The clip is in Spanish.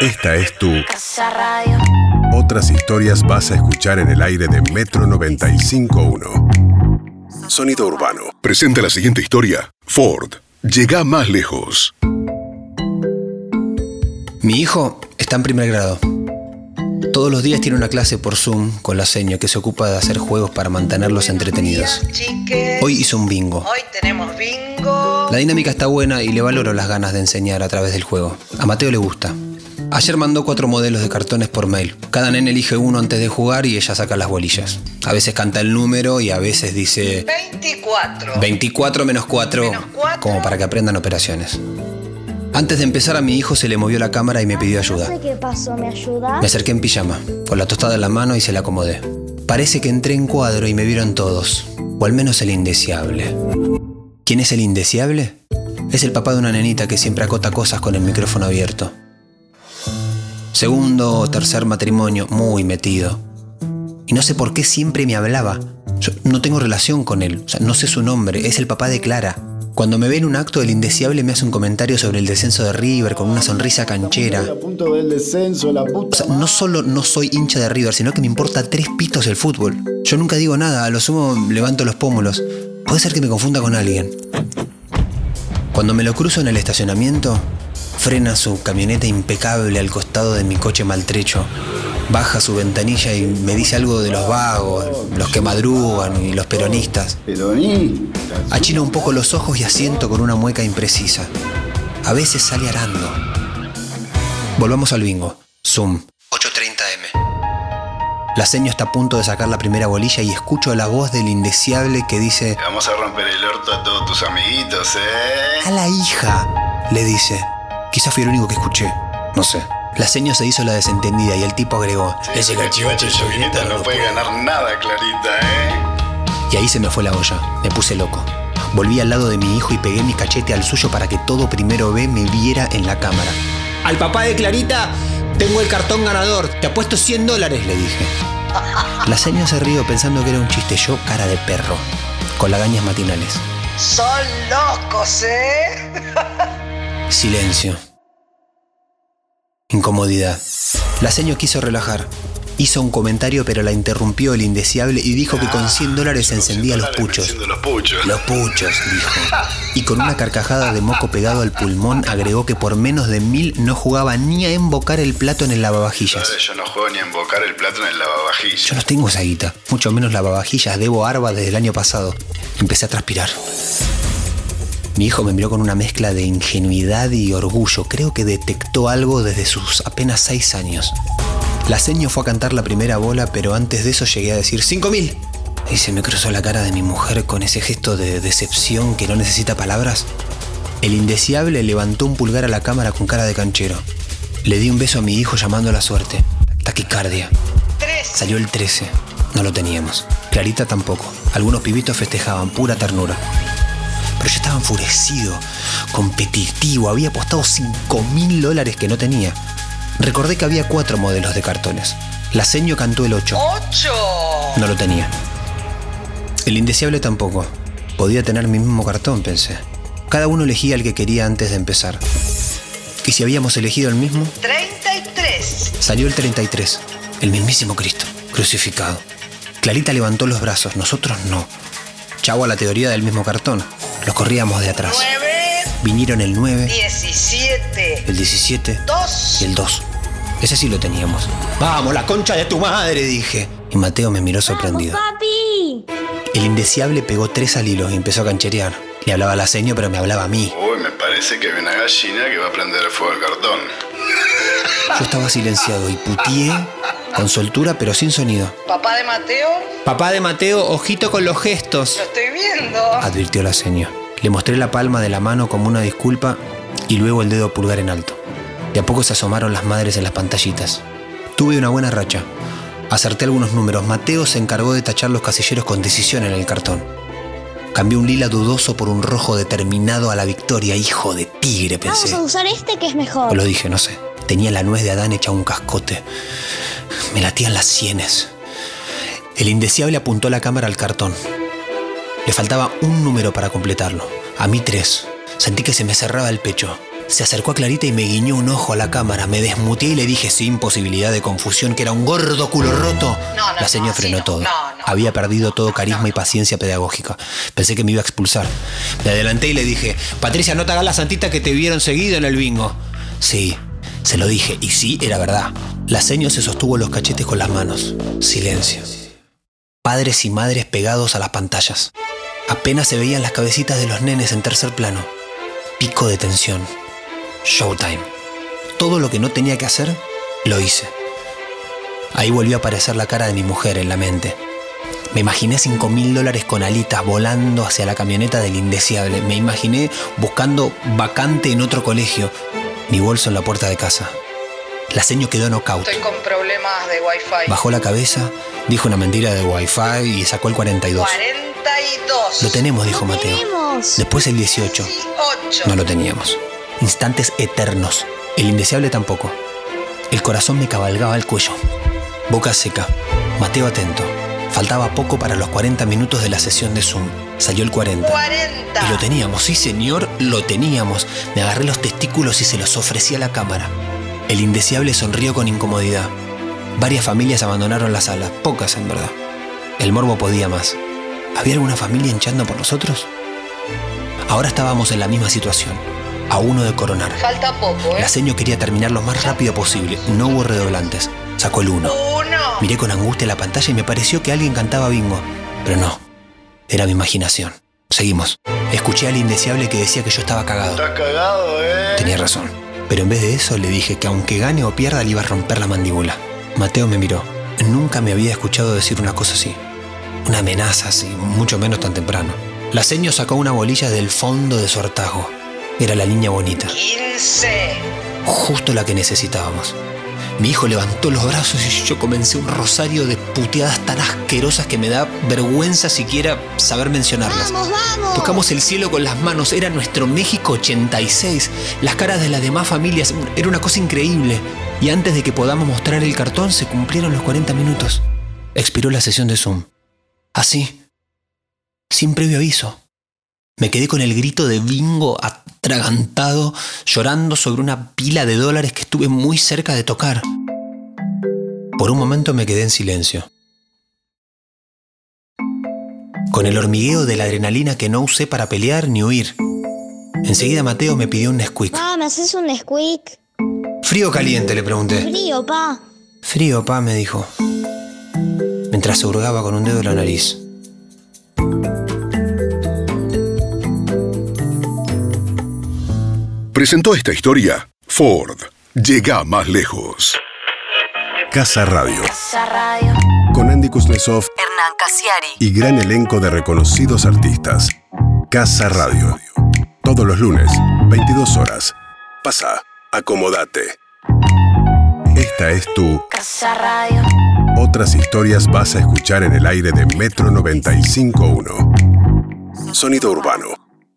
Esta es tu Casa Radio. Otras historias vas a escuchar en el aire de Metro 95.1. Sonido urbano. Presenta la siguiente historia. Ford. Llega más lejos. Mi hijo está en primer grado. Todos los días tiene una clase por Zoom con la seño que se ocupa de hacer juegos para mantenerlos entretenidos. Hoy hizo un bingo. Hoy tenemos bingo. La dinámica está buena y le valoro las ganas de enseñar a través del juego. A Mateo le gusta. Ayer mandó cuatro modelos de cartones por mail. Cada nene elige uno antes de jugar y ella saca las bolillas. A veces canta el número y a veces dice 24. 24 menos 4, Menos cuatro. como para que aprendan operaciones. Antes de empezar a mi hijo se le movió la cámara y me pidió ayuda. No sé qué pasó, ¿me ayuda? Me acerqué en pijama, con la tostada en la mano y se la acomodé. Parece que entré en cuadro y me vieron todos, o al menos el indeseable. ¿Quién es el indeseable? Es el papá de una nenita que siempre acota cosas con el micrófono abierto. Segundo o tercer matrimonio, muy metido. Y no sé por qué siempre me hablaba. Yo no tengo relación con él, o sea, no sé su nombre, es el papá de Clara. Cuando me ve en un acto, el indeseable me hace un comentario sobre el descenso de River con una sonrisa canchera. O sea, no solo no soy hincha de River, sino que me importa tres pitos el fútbol. Yo nunca digo nada, a lo sumo levanto los pómulos. Puede ser que me confunda con alguien. Cuando me lo cruzo en el estacionamiento, frena su camioneta impecable al costado de mi coche maltrecho. Baja su ventanilla y me dice algo de los vagos, los que madrugan y los peronistas. Peronista. Achino un poco los ojos y asiento con una mueca imprecisa. A veces sale arando. Volvamos al bingo. Zoom. 8.30M. La seño está a punto de sacar la primera bolilla y escucho la voz del indeseable que dice... Vamos a romper el orto a todos tus amiguitos, ¿eh? A la hija, le dice. Quizá fui el único que escuché. No sé. La seño se hizo la desentendida y el tipo agregó... Ese cachivache Clarita no puede ganar nada, Clarita, ¿eh? Y ahí se me fue la olla. Me puse loco. Volví al lado de mi hijo y pegué mi cachete al suyo para que todo primero B me viera en la cámara. Al papá de Clarita tengo el cartón ganador. Te apuesto 100 dólares, le dije. La señora se rió pensando que era un chiste. Yo, cara de perro, con lagañas matinales. Son locos, ¿eh? Silencio. Incomodidad. La seño quiso relajar. Hizo un comentario, pero la interrumpió el indeseable y dijo que con 100 dólares encendía los puchos. Los puchos. Los puchos, dijo. Y con una carcajada de moco pegado al pulmón agregó que por menos de mil no jugaba ni a embocar el plato en el lavavajillas. Yo no juego ni a embocar el plato en el lavavajillas. Yo no tengo esa guita, mucho menos lavavajillas, debo arba desde el año pasado. Empecé a transpirar. Mi hijo me miró con una mezcla de ingenuidad y orgullo. Creo que detectó algo desde sus apenas seis años. La seño fue a cantar la primera bola, pero antes de eso llegué a decir ¡Cinco mil! Y se me cruzó la cara de mi mujer con ese gesto de decepción que no necesita palabras. El indeseable levantó un pulgar a la cámara con cara de canchero. Le di un beso a mi hijo llamando a la suerte. Taquicardia. Salió el 13. No lo teníamos. Clarita tampoco. Algunos pibitos festejaban, pura ternura. Pero yo estaba enfurecido, competitivo. Había apostado 5 mil dólares que no tenía. Recordé que había cuatro modelos de cartones. La seño cantó el 8. ¡Ocho! No lo tenía. El indeseable tampoco. Podía tener mi mismo cartón, pensé. Cada uno elegía el que quería antes de empezar. ¿Y si habíamos elegido el mismo? 33. Salió el 33, el mismísimo Cristo, crucificado. Clarita levantó los brazos, nosotros no. Chau a la teoría del mismo cartón. Los corríamos de atrás. 9. Vinieron el 9, 17. el 17 2. y el 2. Ese sí lo teníamos. ¡Vamos, la concha de tu madre! dije. Y Mateo me miró sorprendido. ¡Papi! El indeseable pegó tres al hilo y empezó a cancherear. Le hablaba a la seño, pero me hablaba a mí. Uy, me parece que hay una gallina que va a prender el fuego al cartón. Yo estaba silenciado y putié con soltura, pero sin sonido. Papá de Mateo, Papá de Mateo, ojito con los gestos. lo estoy viendo. advirtió la seño. Le mostré la palma de la mano como una disculpa y luego el dedo pulgar en alto. De a poco se asomaron las madres en las pantallitas. Tuve una buena racha. Acerté algunos números. Mateo se encargó de tachar los casilleros con decisión en el cartón. Cambié un lila dudoso por un rojo determinado a la victoria. Hijo de tigre, Vamos pensé. a usar este que es mejor. O lo dije, no sé. Tenía la nuez de Adán hecha un cascote. Me latían las sienes. El indeseable apuntó la cámara al cartón. Le faltaba un número para completarlo. A mí tres. Sentí que se me cerraba el pecho. Se acercó a Clarita y me guiñó un ojo a la cámara. Me desmuteé y le dije sin posibilidad de confusión que era un gordo culo roto. No, no, la señora no, frenó todo. Había perdido todo carisma y paciencia pedagógica. Pensé que me iba a expulsar. Me adelanté y le dije, Patricia, no te hagas la santita que te vieron seguido en el bingo. Sí, se lo dije. Y sí, era verdad. La seño se sostuvo los cachetes con las manos. Silencio. Padres y madres pegados a las pantallas. Apenas se veían las cabecitas de los nenes en tercer plano. Pico de tensión. Showtime. Todo lo que no tenía que hacer, lo hice. Ahí volvió a aparecer la cara de mi mujer en la mente. Me imaginé 5 mil dólares con alitas volando hacia la camioneta del indeseable. Me imaginé buscando vacante en otro colegio. Mi bolso en la puerta de casa. La seño quedó knockout. Estoy con problemas de wifi. Bajó la cabeza, dijo una mentira de wifi y sacó el 42. 42. Lo tenemos, dijo Mateo. tenemos. Después el 18. 18. No lo teníamos. Instantes eternos. El indeseable tampoco. El corazón me cabalgaba al cuello. Boca seca. Mateo atento. Faltaba poco para los 40 minutos de la sesión de Zoom. Salió el 40. 40. Y lo teníamos, sí señor, lo teníamos. Me agarré los testículos y se los ofrecí a la cámara. El indeseable sonrió con incomodidad. Varias familias abandonaron la sala, pocas en verdad. El morbo podía más. ¿Había alguna familia hinchando por nosotros? Ahora estábamos en la misma situación, a uno de coronar. Falta poco, ¿eh? La seño quería terminar lo más rápido posible, no hubo redoblantes. Sacó el uno. Uno. Miré con angustia la pantalla y me pareció que alguien cantaba bingo. Pero no, era mi imaginación. Seguimos. Escuché al indeseable que decía que yo estaba cagado. Estás cagado, eh. Tenía razón. Pero en vez de eso le dije que aunque gane o pierda le iba a romper la mandíbula. Mateo me miró. Nunca me había escuchado decir una cosa así. Una amenaza así, mucho menos tan temprano. La seño sacó una bolilla del fondo de su hartazgo. Era la niña bonita, 15. justo la que necesitábamos. Mi hijo levantó los brazos y yo comencé un rosario de puteadas tan asquerosas que me da vergüenza siquiera saber mencionarlas. Vamos, vamos. Tocamos el cielo con las manos, era nuestro México 86. Las caras de las demás familias, era una cosa increíble. Y antes de que podamos mostrar el cartón, se cumplieron los 40 minutos. Expiró la sesión de Zoom. Así, sin previo aviso. Me quedé con el grito de bingo atragantado, llorando sobre una pila de dólares que estuve muy cerca de tocar. Por un momento me quedé en silencio. Con el hormigueo de la adrenalina que no usé para pelear ni huir. Enseguida Mateo me pidió un Nesquik. Pa, ¿me haces un squeak? ¿Frío o caliente? le pregunté. Frío, pa. Frío, pa, me dijo. Mientras se hurgaba con un dedo en la nariz. Presentó esta historia Ford. Llega más lejos. Casa Radio, Casa Radio. con Andy Kuznetsov Hernán Casiari. y gran elenco de reconocidos artistas. Casa Radio. Todos los lunes, 22 horas. Pasa, acomodate. Esta es tu Casa Radio. Otras historias vas a escuchar en el aire de Metro 95.1. Sonido urbano.